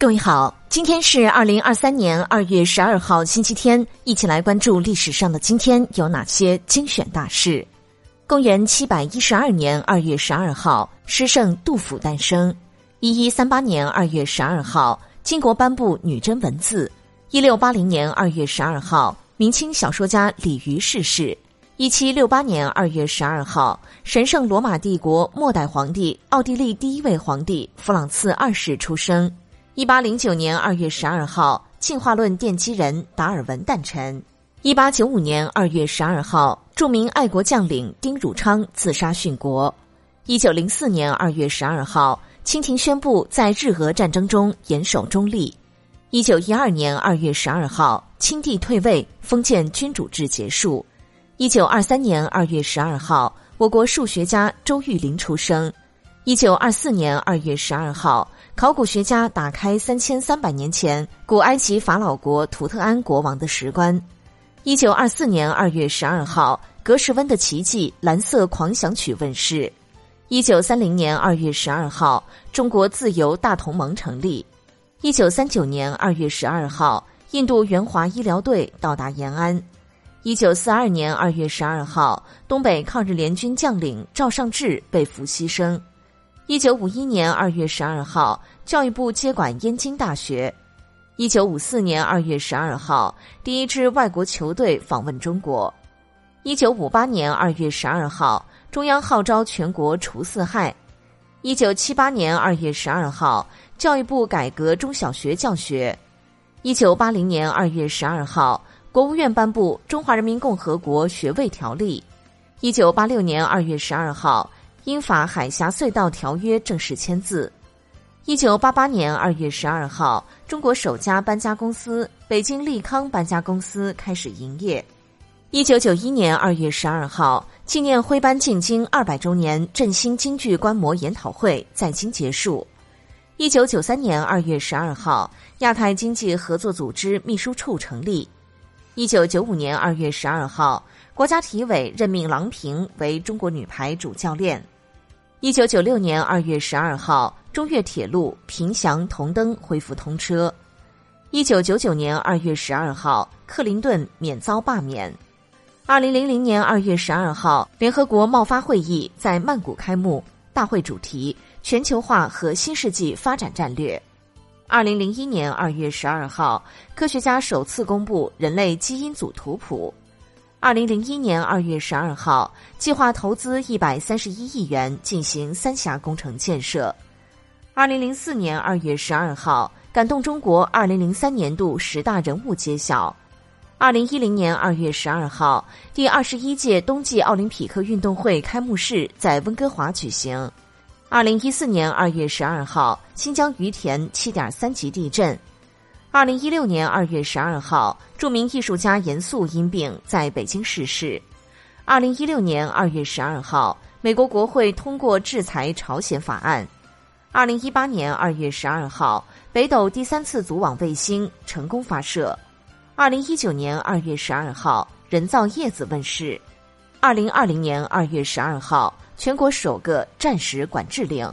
各位好，今天是二零二三年二月十二号，星期天，一起来关注历史上的今天有哪些精选大事。公元七百一十二年二月十二号，诗圣杜甫诞生。一一三八年二月十二号，金国颁布女真文字。一六八零年二月十二号，明清小说家李渔逝世。一七六八年二月十二号，神圣罗马帝国末代皇帝、奥地利第一位皇帝弗朗茨二世出生。一八零九年二月十二号，进化论奠基人达尔文诞辰。一八九五年二月十二号，著名爱国将领丁汝昌自杀殉国。一九零四年二月十二号，清廷宣布在日俄战争中严守中立。一九一二年二月十二号，清帝退位，封建君主制结束。一九二三年二月十二号，我国数学家周玉林出生。一九二四年二月十二号。考古学家打开三千三百年前古埃及法老国图特安国王的石棺。一九二四年二月十二号，格什温的奇迹《蓝色狂想曲》问世。一九三零年二月十二号，中国自由大同盟成立。一九三九年二月十二号，印度援华医疗队到达延安。一九四二年二月十二号，东北抗日联军将领赵尚志被俘牺牲。一九五一年二月十二号，教育部接管燕京大学。一九五四年二月十二号，第一支外国球队访问中国。一九五八年二月十二号，中央号召全国除四害。一九七八年二月十二号，教育部改革中小学教学。一九八零年二月十二号，国务院颁布《中华人民共和国学位条例》。一九八六年二月十二号。英法海峡隧道条约正式签字。一九八八年二月十二号，中国首家搬家公司北京利康搬家公司开始营业。一九九一年二月十二号，纪念徽班进京二百周年振兴京剧观摩研讨会在京结束。一九九三年二月十二号，亚太经济合作组织秘书处成立。一九九五年二月十二号，国家体委任命郎平为中国女排主教练。一九九六年二月十二号，中越铁路平祥同登恢复通车。一九九九年二月十二号，克林顿免遭罢免。二零零零年二月十二号，联合国贸发会议在曼谷开幕，大会主题：全球化和新世纪发展战略。二零零一年二月十二号，科学家首次公布人类基因组图谱。二零零一年二月十二号，计划投资一百三十一亿元进行三峡工程建设。二零零四年二月十二号，感动中国二零零三年度十大人物揭晓。二零一零年二月十二号，第二十一届冬季奥林匹克运动会开幕式在温哥华举行。二零一四年二月十二号，新疆于田七点三级地震。二零一六年二月十二号，著名艺术家严肃因病在北京逝世。二零一六年二月十二号，美国国会通过制裁朝鲜法案。二零一八年二月十二号，北斗第三次组网卫星成功发射。二零一九年二月十二号，人造叶子问世。二零二零年二月十二号，全国首个战时管制令。